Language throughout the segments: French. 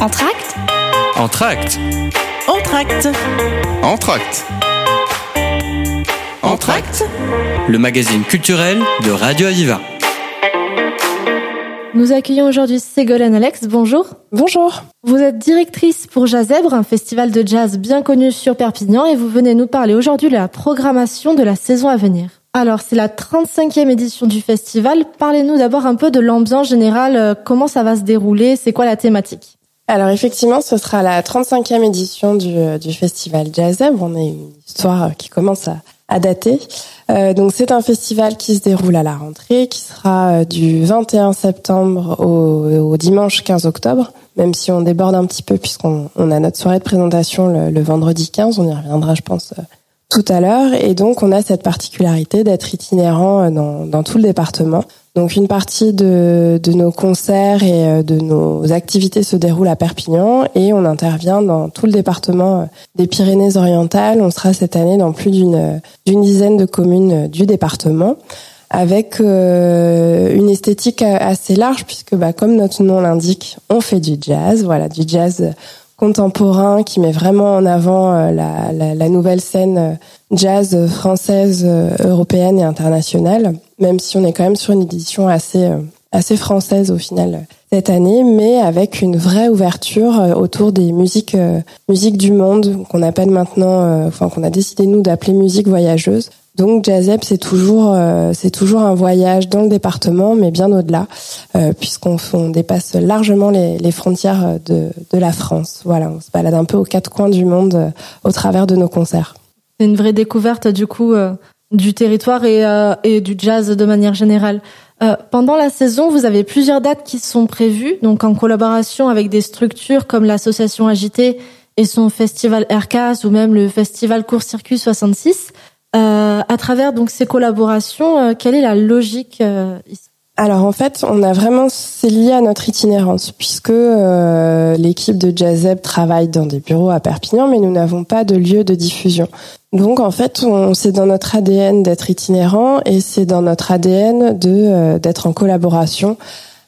Entracte Entracte. Entracte. Entracte. Entracte. Le magazine culturel de Radio Aviva. Nous accueillons aujourd'hui Ségolène Alex. Bonjour. Bonjour. Vous êtes directrice pour Jazzèbre, un festival de jazz bien connu sur Perpignan, et vous venez nous parler aujourd'hui de la programmation de la saison à venir. Alors, c'est la 35e édition du festival. Parlez-nous d'abord un peu de l'ambiance générale. euh, Comment ça va se dérouler? C'est quoi la thématique? Alors effectivement, ce sera la 35e édition du, du festival Jazzeb. On a une histoire qui commence à, à dater. Euh, donc c'est un festival qui se déroule à la rentrée, qui sera euh, du 21 septembre au, au dimanche 15 octobre, même si on déborde un petit peu puisqu'on on a notre soirée de présentation le, le vendredi 15. On y reviendra, je pense, euh, tout à l'heure. Et donc, on a cette particularité d'être itinérant euh, dans, dans tout le département. Donc, une partie de, de nos concerts et euh, de nos activités se déroule à Perpignan et on intervient dans tout le département euh, des Pyrénées-Orientales. On sera cette année dans plus d'une d'une dizaine de communes euh, du département avec euh, une esthétique assez large puisque, bah, comme notre nom l'indique, on fait du jazz. Voilà, du jazz contemporain qui met vraiment en avant euh, la, la, la nouvelle scène euh, jazz française, euh, européenne et internationale, même si on est quand même sur une édition assez assez française au final cette année, mais avec une vraie ouverture autour des musiques musiques du monde qu'on appelle maintenant, enfin qu'on a décidé nous d'appeler musique voyageuse. Donc Jazzep, c'est toujours euh, c'est toujours un voyage dans le département, mais bien au-delà, euh, puisqu'on on dépasse largement les, frontières de, de la France. Voilà, on se balade un peu aux quatre coins du monde euh, au travers de nos concerts. C'est une vraie découverte du coup euh, du territoire et, euh, du jazz de manière générale. Euh, pendant la saison, vous avez plusieurs dates qui sont prévues, donc en collaboration avec des structures comme l'association Agité et son festival Aircas ou même le festival Court Circuit 66. Euh, à travers donc ces collaborations, euh, quelle est la logique euh, ici? Alors en fait, on a vraiment c'est lié à notre itinérance puisque euh, l'équipe de Jazzeb travaille dans des bureaux à Perpignan, mais nous n'avons pas de lieu de diffusion. Donc en fait, on, c'est dans notre ADN d'être itinérant et c'est dans notre ADN de euh, d'être en collaboration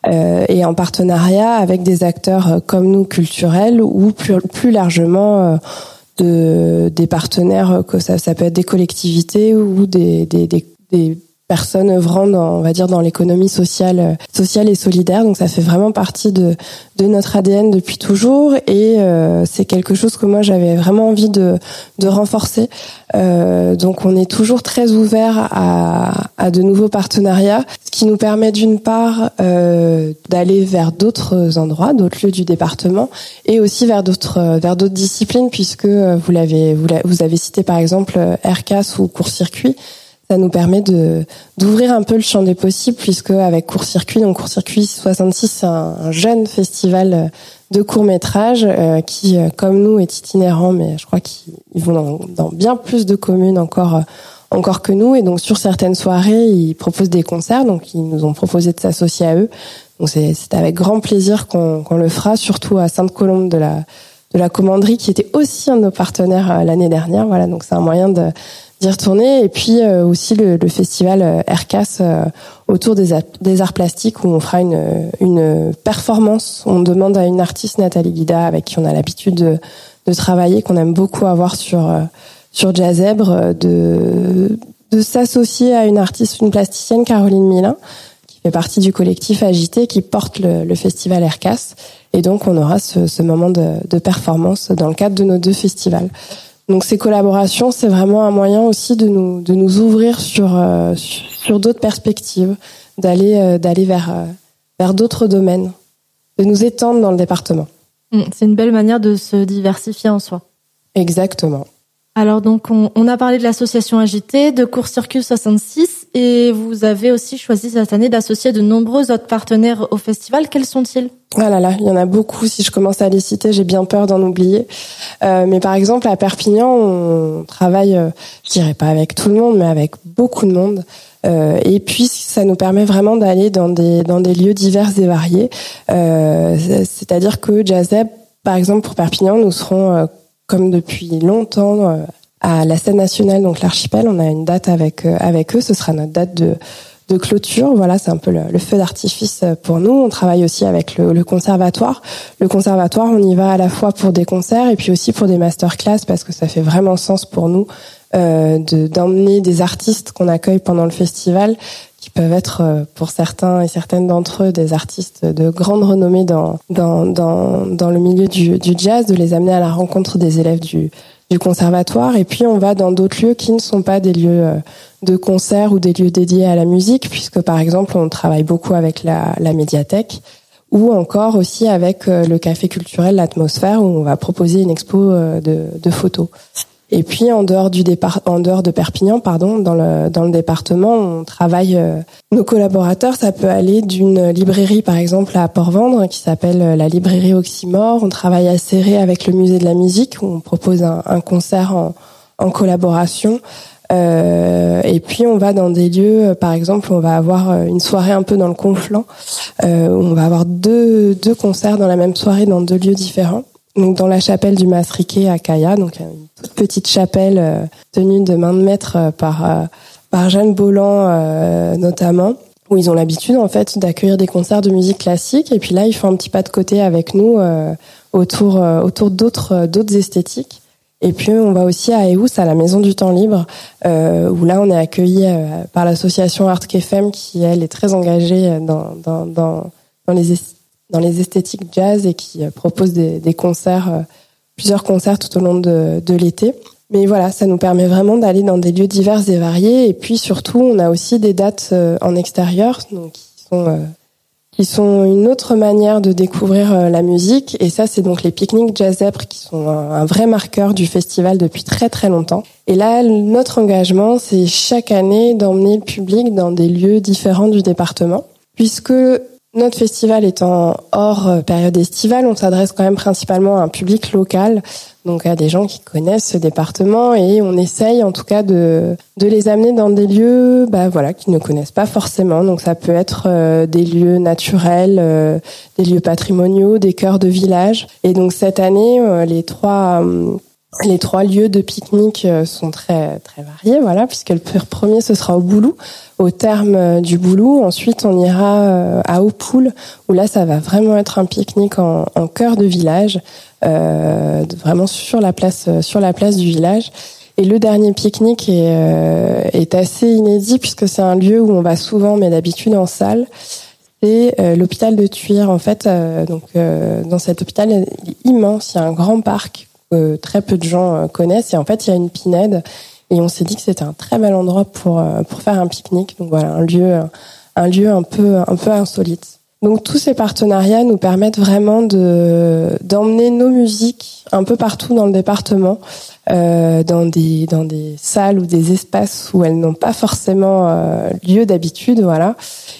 euh, et en partenariat avec des acteurs euh, comme nous culturels ou plus, plus largement de des partenaires que ça, ça peut être des collectivités ou des, des personnes œuvrant dans, on va dire, dans l'économie sociale, euh, sociale et solidaire. Donc ça fait vraiment partie de, de notre ADN depuis toujours et euh, c'est quelque chose que moi j'avais vraiment envie de, de renforcer. Euh, donc on est toujours très ouvert à, à de nouveaux partenariats, ce qui nous permet d'une part euh, d'aller vers d'autres endroits, d'autres lieux du département et aussi vers d'autres vers d'autres disciplines puisque euh, vous l'avez vous, vous avez cité par exemple euh, Aircas ou court-circuit ça nous permet d'ouvrir un peu le champ des possibles puisque avec Court Circuit, donc Court Circuit 66, c'est un, un jeune festival euh, de court métrage qui, euh, comme nous, est itinérant, mais je crois qu'ils ils vont dans, bien plus de communes encore euh, encore que nous, et donc sur certaines soirées, ils proposent des concerts, donc ils nous ont proposé de s'associer à eux. Donc c'est avec grand plaisir qu'on qu'on le fera, surtout à Sainte-Colombe de la de la commanderie qui était aussi un de nos partenaires euh, l'année dernière. Voilà, donc c'est un moyen de d'y retourner et puis euh, aussi le, le festival euh, Aircas euh, autour des, des arts plastiques où on fera une, une performance. On demande à une artiste Nathalie Guida avec qui on a l'habitude de, de travailler, qu'on aime beaucoup avoir sur euh, sur Jazzèbre, euh, de de s'associer à une artiste, une plasticienne Caroline Milin qui fait partie du collectif Agité qui porte le, le festival Aircas et donc on aura ce, ce moment de, de performance dans le cadre de nos deux festivals. Donc ces collaborations, c'est vraiment un moyen aussi de nous de nous ouvrir sur euh, sur, d'autres perspectives, d'aller euh, d'aller vers euh, vers d'autres domaines, de nous étendre dans le département. Hmm, C'est une belle manière de se diversifier en soi. Exactement. Alors donc on, on a parlé de l'association Agité, de Court Circuit 66 et vous avez aussi choisi cette année d'associer de nombreux autres partenaires au festival. Quels sont-ils? Ah là là, il y en a beaucoup. Si je commence à les citer, j'ai bien peur d'en oublier. Euh, mais par exemple, à Perpignan, on travaille, euh, je dirais pas avec tout le monde, mais avec beaucoup de monde. Euh, et puis, ça nous permet vraiment d'aller dans des dans des lieux divers et variés. Euh, C'est-à-dire que Jazzeb, par exemple, pour Perpignan, nous serons euh, comme depuis longtemps à la scène nationale, donc l'archipel. On a une date avec euh, avec eux. Ce sera notre date de de clôture. Voilà, c'est un peu le, feu d'artifice pour nous. On travaille aussi avec le, le, conservatoire. Le conservatoire, on y va à la fois pour des concerts et puis aussi pour des masterclass parce que ça fait vraiment sens pour nous euh, d'emmener des artistes qu'on accueille pendant le festival qui peuvent être euh, pour certains et certaines d'entre eux des artistes de grande renommée dans dans dans, dans le milieu du, du jazz, de les amener à la rencontre des élèves du du conservatoire et puis on va dans d'autres lieux qui ne sont pas des lieux euh, de concert ou des lieux dédiés à la musique puisque par exemple on travaille beaucoup avec la, la médiathèque ou encore aussi avec euh, le café culturel l'atmosphère où on va proposer une expo de, de photos. Et puis en dehors du départ, en dehors de Perpignan, pardon, dans le dans le département, on travaille. Euh, nos collaborateurs, ça peut aller d'une librairie par exemple à Port-Vendre qui s'appelle euh, la librairie Oxymore. On travaille à Serré avec le musée de la musique où on propose un, un concert en, en collaboration. Euh, et puis on va dans des lieux, euh, par exemple, on va avoir une soirée un peu dans le Conflant. Euh, où on va avoir deux deux concerts dans la même soirée dans deux lieux différents donc dans la chapelle du Masriquet à Kaya, donc une toute petite chapelle euh, tenue de main de maître euh, par euh, par Jeanne Bolland notamment, où ils ont l'habitude en fait d'accueillir des concerts de musique classique et puis là ils font un petit pas de côté avec nous autour autour d'autres d'autres esthétiques. Et puis on va aussi à Eous, à la Maison du Temps Libre, où là on est accueilli par l'association Art KFM qui elle est très engagée dans dans dans, dans les dans les esthétiques jazz et qui euh, propose des, des concerts, euh, plusieurs concerts tout au long de, de l'été. Mais voilà, ça nous permet vraiment d'aller dans des lieux divers et variés. Et puis surtout, on a aussi des dates euh, en extérieur, donc qui sont qui sont une autre manière de découvrir la musique. Et ça, c'est donc les pique-niques Jazz Zèbre qui sont un, vrai marqueur du festival depuis très très longtemps. Et là, notre engagement, c'est chaque année d'emmener le public dans des lieux différents du département, puisque notre festival étant hors euh, période estivale, on s'adresse quand même principalement à un public local, donc à des gens qui connaissent ce département et on essaye en tout cas de, de les amener dans des lieux bah, voilà, qu'ils ne connaissent pas forcément. Donc ça peut être euh, des lieux naturels, euh, des lieux patrimoniaux, des cœurs de village. Et donc cette année, les trois les trois lieux de pique-nique euh, sont très très variés, voilà, puisque le premier ce sera au Boulou, au terme euh, du Boulou. Ensuite, on ira euh, à Aupoul, où là, ça va vraiment être un pique-nique en, en cœur de village, euh, vraiment sur la place sur la place du village. Et le dernier pique-nique est, est assez inédit puisque c'est un lieu où on va souvent, mais d'habitude en salle. C'est l'hôpital de Tuire. En fait, donc dans cet hôpital, il est immense. Il y a un grand parc très peu de gens euh, connaissent. Et en fait, il y a une pinède et on s'est dit que c'était un très bel endroit pour euh, pour faire un pique-nique. Donc voilà, un lieu un lieu un peu un peu insolite. Donc tous ces partenariats nous permettent vraiment de d'emmener nos musiques un peu partout dans le département, euh, dans des dans des salles ou des espaces où elles n'ont pas forcément euh, lieu d'habitude, voilà.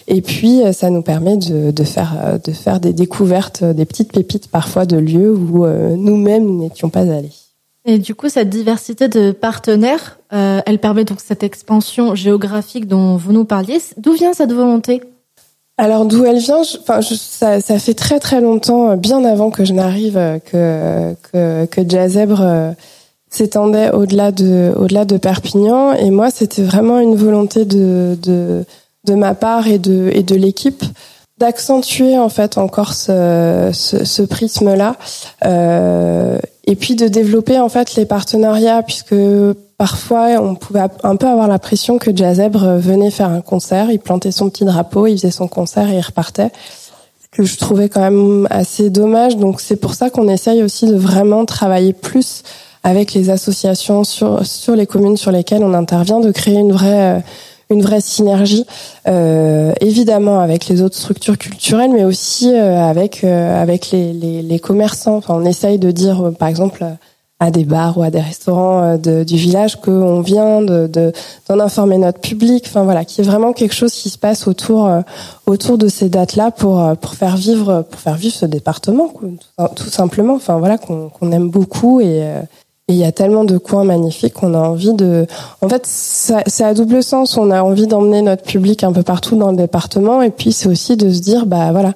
Et puis euh, ça nous permet de, faire de faire des découvertes, des petites pépites parfois de lieux où nous-mêmes n'étions pas allés. Et du coup, cette diversité de partenaires, elle permet donc cette expansion géographique dont vous nous parliez. D'où vient cette volonté? Alors d'où elle vient, enfin ça, ça, fait très très longtemps, euh, bien avant que je n'arrive, euh, que que, que euh, s'étendait au-delà de au-delà de Perpignan. Et moi c'était vraiment une volonté de de de ma part et de et de l'équipe d'accentuer en fait encore ce ce, ce prisme là euh, et puis de développer en fait les partenariats puisque parfois on pouvait un peu avoir l'impression que Jazzèbre venait faire un concert, il plantait son petit drapeau, il faisait son concert et il repartait. Que je trouvais quand même assez dommage. Donc c'est pour ça qu'on essaye aussi de vraiment travailler plus avec les associations sur sur les communes sur lesquelles on intervient de créer une vraie une vraie synergie, euh, évidemment avec les autres structures culturelles, mais aussi euh, avec euh, avec les, les, les, commerçants. Enfin, on essaye de dire, par exemple, à des bars ou à des restaurants de, du village qu'on vient de d'en informer notre public. Enfin voilà, qu'il y vraiment quelque chose qui se passe autour autour de ces dates-là pour pour faire vivre pour faire vivre ce département, tout, simplement. Enfin voilà, qu'on aime beaucoup et il y a tellement de coins magnifiques qu'on a envie de. En fait, c'est à double sens. On a envie d'emmener notre public un peu partout dans le département, et puis c'est aussi de se dire, bah voilà,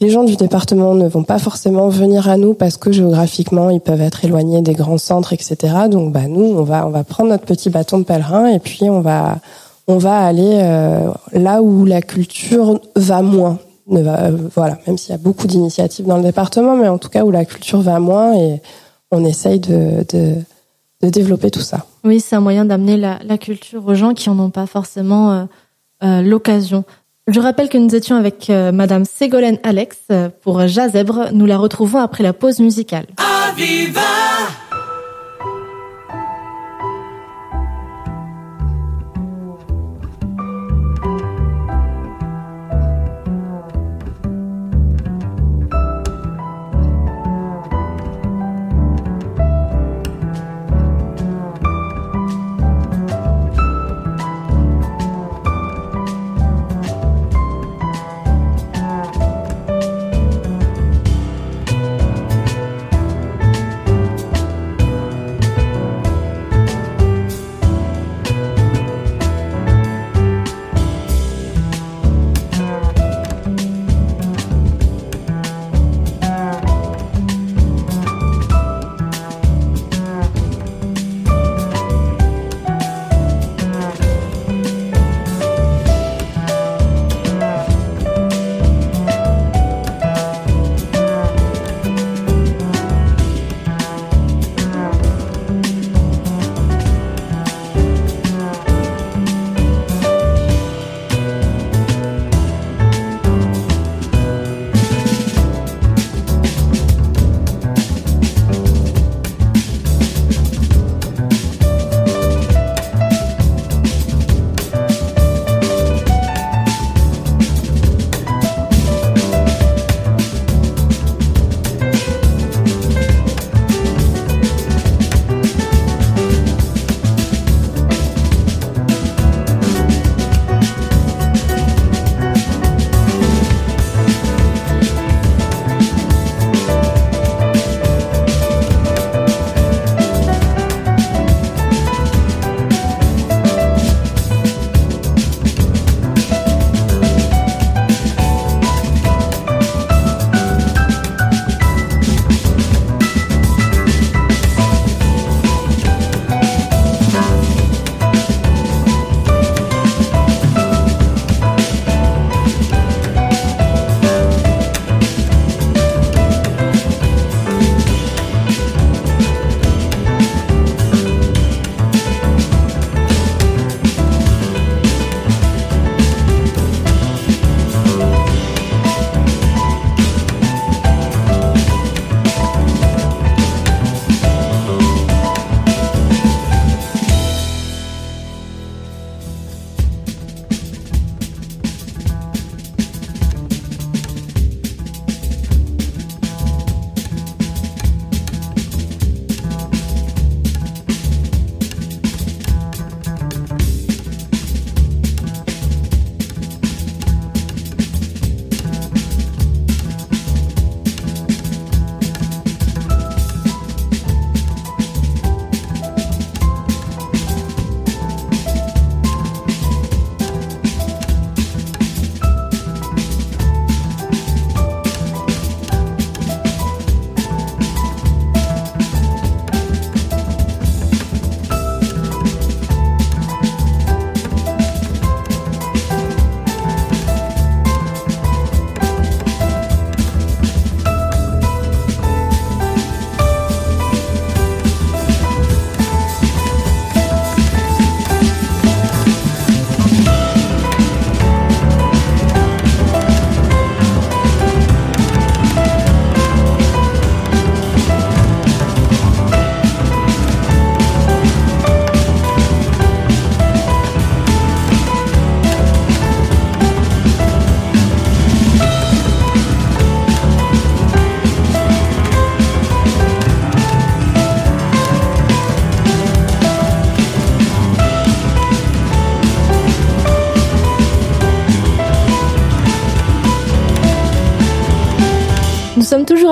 les gens du département ne vont pas forcément venir à nous parce que géographiquement ils peuvent être éloignés des grands centres, etc. Donc bah nous, on va on va prendre notre petit bâton de pèlerin et puis on va on va aller là où la culture va moins. Va, voilà, même s'il y a beaucoup d'initiatives dans le département, mais en tout cas où la culture va moins et on essaye de, de, de développer tout ça. Oui, c'est un moyen d'amener la, la, culture aux gens qui en ont pas forcément l'occasion. Je rappelle que nous étions avec euh, Madame Ségolène Alex euh, pour Jazèbre. Nous la retrouvons après la pause musicale. sommes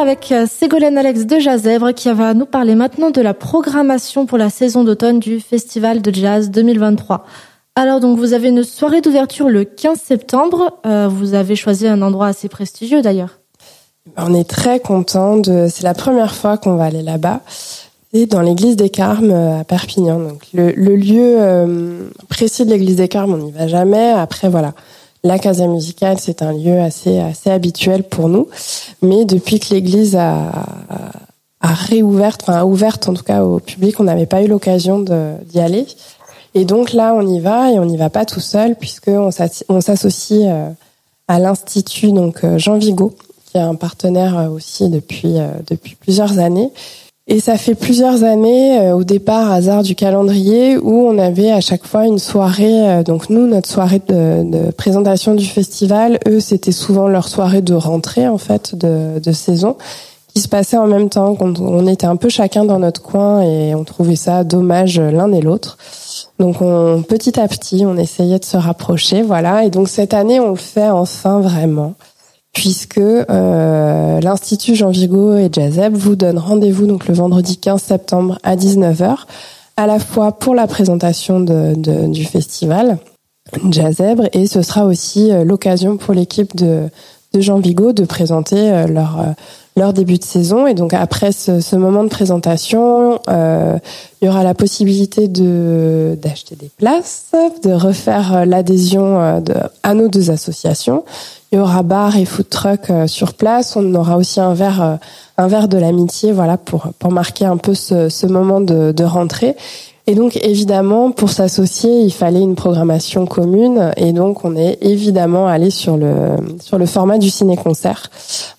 avec euh, Ségolène Alex de Jazzèvre qui va nous parler maintenant de la programmation pour la saison d'automne du Festival de Jazz 2023. Alors donc vous avez une soirée d'ouverture le 15 septembre. Euh, vous avez choisi un endroit assez prestigieux d'ailleurs. On est très content de. C'est la première fois qu'on va aller là-bas. c'est dans l'église des Carmes à Perpignan. Donc le, lieu précis de l'église des Carmes, on n'y va jamais. Après voilà, la Casa Musicale, c'est un lieu assez assez habituel pour nous. Mais depuis que l'église a, a réouvert, enfin a ouverte en tout cas au public, on n'avait pas eu l'occasion d'y aller. Et donc là, on y va et on n'y va pas tout seul puisque on s'associe euh, à l'institut donc euh, Jean Vigo, qui est un partenaire euh, aussi depuis depuis plusieurs années. Et ça fait plusieurs années, au départ, hasard du calendrier, où on avait à chaque fois une soirée. donc nous, notre soirée de, de présentation du festival, eux, c'était souvent leur soirée de rentrée en fait de, de saison qui se passait en même temps. quand On était un peu chacun dans notre coin et on trouvait ça dommage l'un et l'autre. Donc on, petit à petit, on essayait de se rapprocher, voilà. Et donc cette année, on le fait enfin vraiment, puisque euh, l'Institut Jean Vigo et Jazeb vous donnent rendez-vous donc le vendredi 15 septembre à 19h, à la fois pour la présentation du festival Jazeb, et ce sera aussi euh, l'occasion pour l'équipe de, de Jean Vigo de présenter euh, leur leur début de saison. Et donc après ce, ce moment de présentation, euh, il y aura la possibilité de d'acheter des places, de refaire euh, l'adhésion euh, de, à nos deux associations. Il y aura bar et food truck euh, sur place. On aura aussi un verre un verre de l'amitié, voilà pour pour marquer un peu ce, ce moment de, de rentrée. Et donc évidemment, pour s'associer, il fallait une programmation commune. Et donc on est évidemment allé sur le sur le format du ciné-concert.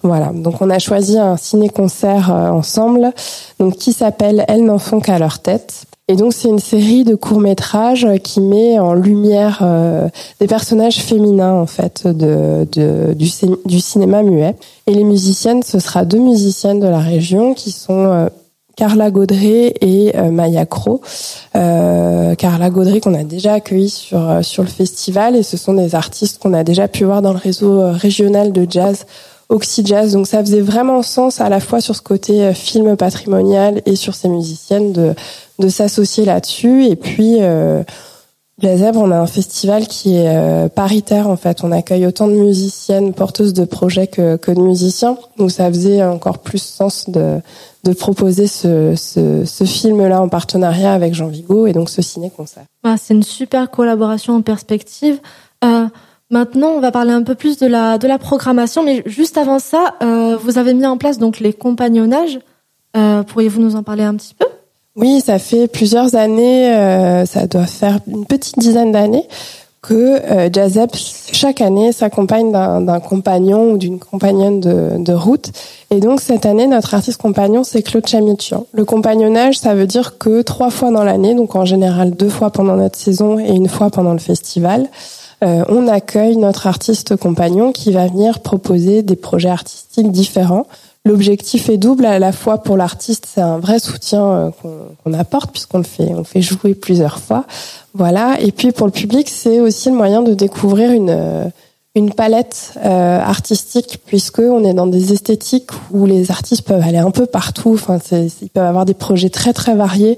Voilà. Donc on a choisi un ciné-concert euh, ensemble, donc qui s'appelle Elles n'en font qu'à leur tête. Et donc c'est une série de courts métrages qui met en lumière euh, des personnages féminins en fait de, de du, du, cinéma muet. Et les musiciennes, ce sera deux musiciennes de la région qui sont euh, Carla Gaudré et euh, Maya Cro. Euh, Carla Gaudré qu'on a déjà accueilli sur euh, sur le festival et ce sont des artistes qu'on a déjà pu voir dans le réseau régional de jazz Oxy Jazz. Donc ça faisait vraiment sens à la fois sur ce côté film patrimonial et sur ces musiciennes de de s'associer là-dessus et puis la Zèbre, on a un festival qui est paritaire en fait. On accueille autant de musiciennes porteuses de projets que, que de musiciens. Donc ça faisait encore plus sens de, de proposer ce, ce, film-là en partenariat avec Jean Vigo et donc ce ciné-concert. Ah, c'est une super collaboration en perspective. Euh, maintenant, on va parler un peu plus de la, de la programmation, mais juste avant ça, euh, vous avez mis en place donc les compagnonnages. Euh, Pourriez-vous nous en parler un petit peu? Oui, ça fait plusieurs années, euh, ça doit faire une petite dizaine d'années que euh, Jazep chaque année s'accompagne d'un compagnon ou d'une compagnonne de, de, route. Et donc cette année, notre artiste compagnon, c'est Claude Chamichian. Le compagnonnage, ça veut dire que trois fois dans l'année, donc en général deux fois pendant notre saison et une fois pendant le festival, euh, on accueille notre artiste compagnon qui va venir proposer des projets artistiques différents. L'objectif est double à la fois pour l'artiste, c'est un vrai soutien euh, qu'on apporte puisqu'on le fait, on le fait jouer plusieurs fois. Voilà. Et puis pour le public, c'est aussi le moyen de découvrir une euh, une palette euh, artistique puisque on est dans des esthétiques où les artistes peuvent aller un peu partout. Enfin, ils peuvent avoir des projets très très variés.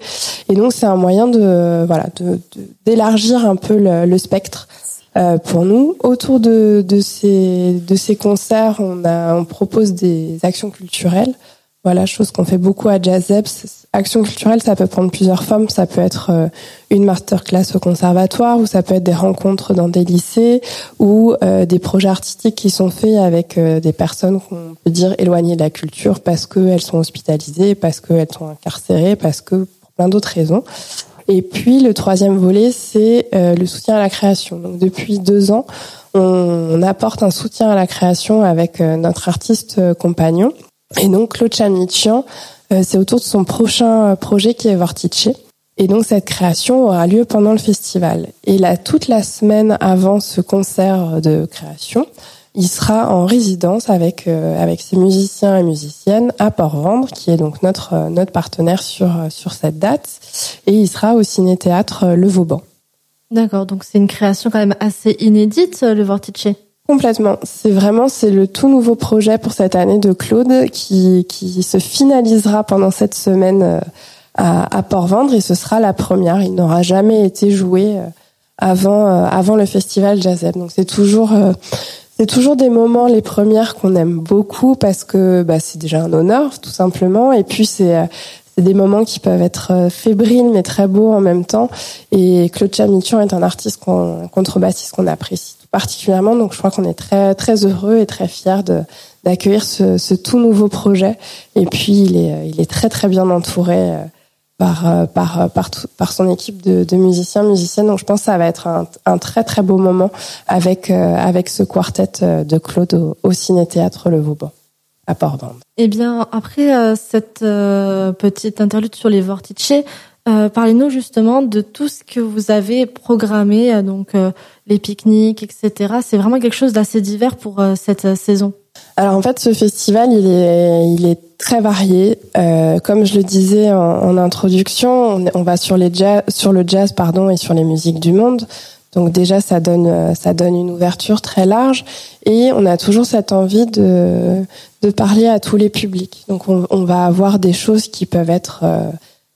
Et donc c'est un moyen de voilà d'élargir un peu le, le spectre. Euh, pour nous, autour de, de, ces, de ces concerts, on, a, on propose des actions culturelles. Voilà, chose qu'on fait beaucoup à Jazzeps. Action culturelle, ça peut prendre plusieurs formes. Ça peut être euh, une masterclass au conservatoire, ou ça peut être des rencontres dans des lycées, ou euh, des projets artistiques qui sont faits avec des personnes qu'on peut dire éloignées de la culture parce qu'elles sont hospitalisées, parce qu'elles sont incarcérées, parce que pour plein d'autres raisons. Et puis le troisième volet, c'est le soutien à la création. Donc depuis deux ans, on, apporte un soutien à la création avec notre artiste compagnon et donc Claude Chamichian, euh, c'est autour de son prochain euh, projet qui est Vortice. Et donc cette création aura lieu pendant le festival. Et là, toute la semaine avant ce concert de création, il sera en résidence avec euh, avec ses musiciens et musiciennes à Port-Vendre, qui est donc notre notre partenaire sur sur cette date, et il sera au ciné théâtre Le Vauban. D'accord, donc c'est une création quand même assez inédite, le Vortice. Complètement. C'est vraiment c'est le tout nouveau projet pour cette année de Claude qui qui se finalisera pendant cette semaine euh, à, à Port-Vendre et ce sera la première. Il n'aura jamais été joué euh, avant euh, avant le festival Jazz. Donc c'est toujours c'est toujours des moments les premières qu'on aime beaucoup parce que bah, c'est déjà un honneur tout simplement et puis c'est c'est des moments qui peuvent être fébriles mais très beaux en même temps. Et Claude Chamichon est un artiste, qu'on, contrebassiste qu'on apprécie particulièrement. Donc je crois qu'on est très très heureux et très fiers de d'accueillir ce, ce, tout nouveau projet. Et puis il est il est très très bien entouré par euh, par euh, par, par son équipe de, de, musiciens musiciennes. Donc je pense que ça va être un, un très très beau moment avec euh, avec ce quartet de Claude au, au Ciné Théâtre Le Vauban à Port-Bande. Eh bien après cette petite interlude sur les Vortice, parlez-nous justement de tout ce que vous avez programmé, donc les pique-niques, etc. C'est vraiment quelque chose d'assez divers pour cette saison. Alors en fait, ce festival, il est, il est très varié. Euh, comme je le disais en, en introduction, on, va sur les jazz, sur le jazz, pardon, et sur les musiques du monde. Donc déjà, ça donne, ça donne une ouverture très large, et on a toujours cette envie de, de parler à tous les publics. Donc on, on va avoir des choses qui peuvent être euh,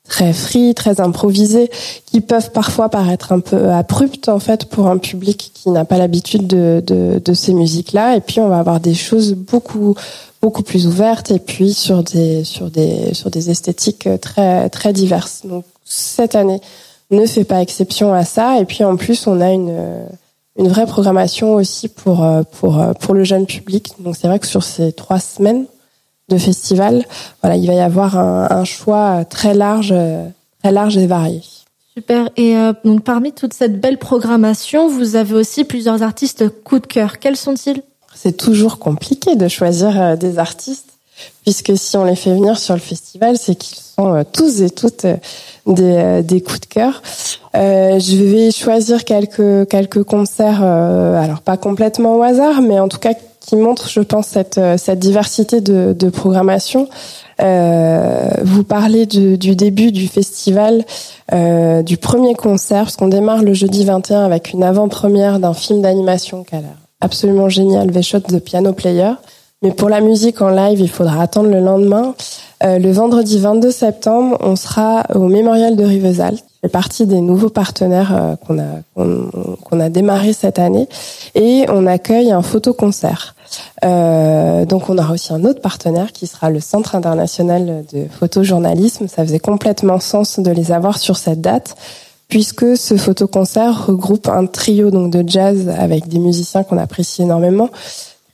très free, très improvisés, qui peuvent parfois paraître un peu abruptes en fait pour un public qui n'a pas l'habitude de, de, de, ces musiques-là. Et puis on va avoir des choses beaucoup beaucoup plus ouvertes et puis sur des sur des sur des esthétiques très très diverses. Donc cette année ne fait pas exception à ça. Et puis en plus on a une une vraie programmation aussi pour pour pour le jeune public. Donc c'est vrai que sur ces trois semaines de festival. Voilà, il va y avoir un, un choix très large, très large et varié. Super. Et euh, donc parmi toute cette belle programmation, vous avez aussi plusieurs artistes coup de cœur. Quels sont-ils? C'est toujours compliqué de choisir euh, des artistes, puisque si on les fait venir sur le festival, c'est qu'ils sont euh, tous et toutes des, des coups de cœur. Euh, je vais choisir quelques quelques concerts, alors pas complètement au hasard, mais en tout cas qui montre, je pense, cette, euh, cette diversité de, de programmation. Euh, vous parlez du, du, début du festival, euh, du premier concert, parce qu'on démarre le jeudi 21 avec une avant-première d'un film d'animation qui a l'air absolument génial, V-Shot The Piano Player. Mais pour la musique en live, il faudra attendre le lendemain. Euh, le vendredi 22 septembre, on sera au Mémorial de Rivesaltes fait partie des nouveaux partenaires euh, qu'on a qu'on a démarré cette année et on accueille un photoconcert. Euh, donc on aura aussi un autre partenaire qui sera le Centre international de photojournalisme. Ça faisait complètement sens de les avoir sur cette date puisque ce photoconcert regroupe un trio donc de jazz avec des musiciens qu'on apprécie énormément.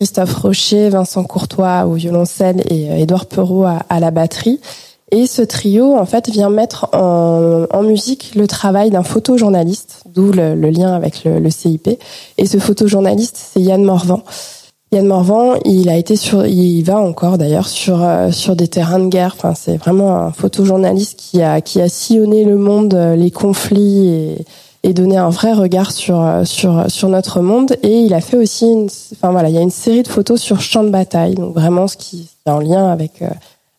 Christophe Rocher, Vincent Courtois au violoncelle et euh, Édouard Perrault à la batterie. Et ce trio, en fait, vient mettre en, musique le travail d'un photojournaliste, d'où le, le, lien avec le, le, CIP. Et ce photojournaliste, c'est Yann Morvan. Yann Morvan, il a été sur, il va encore d'ailleurs sur euh, sur des terrains de guerre. Enfin, c'est vraiment un photojournaliste qui a qui a sillonné le monde, euh, les conflits et, et donné un vrai regard sur euh, sur sur notre monde. Et il a fait aussi, une, enfin voilà, il y a une série de photos sur champ de bataille, donc vraiment ce qui est en lien avec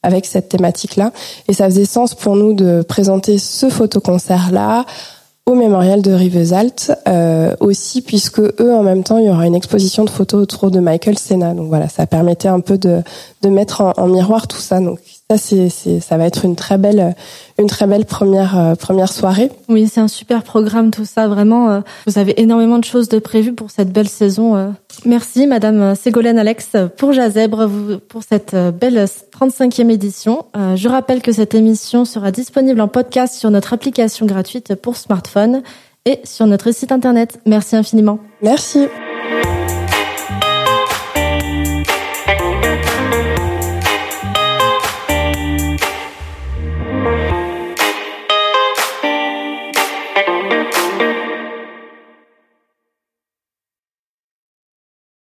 avec cette thématique-là. Et ça faisait sens pour nous de présenter ce photoconcert-là au mémorial de Rivesaltes euh, aussi puisque eux en même temps il y aura une exposition de photos autour de Michael Senna donc voilà ça permettait un peu de de mettre en, en miroir tout ça donc ça c'est ça va être une très belle une très belle première euh, première soirée oui c'est un super programme tout ça vraiment euh, vous avez énormément de choses de prévues pour cette belle saison euh. merci madame Ségolène Alex pour Jazèbre pour cette belle 35e édition je rappelle que cette émission sera disponible en podcast sur notre application gratuite pour smartphone et sur notre site internet. Merci infiniment. Merci.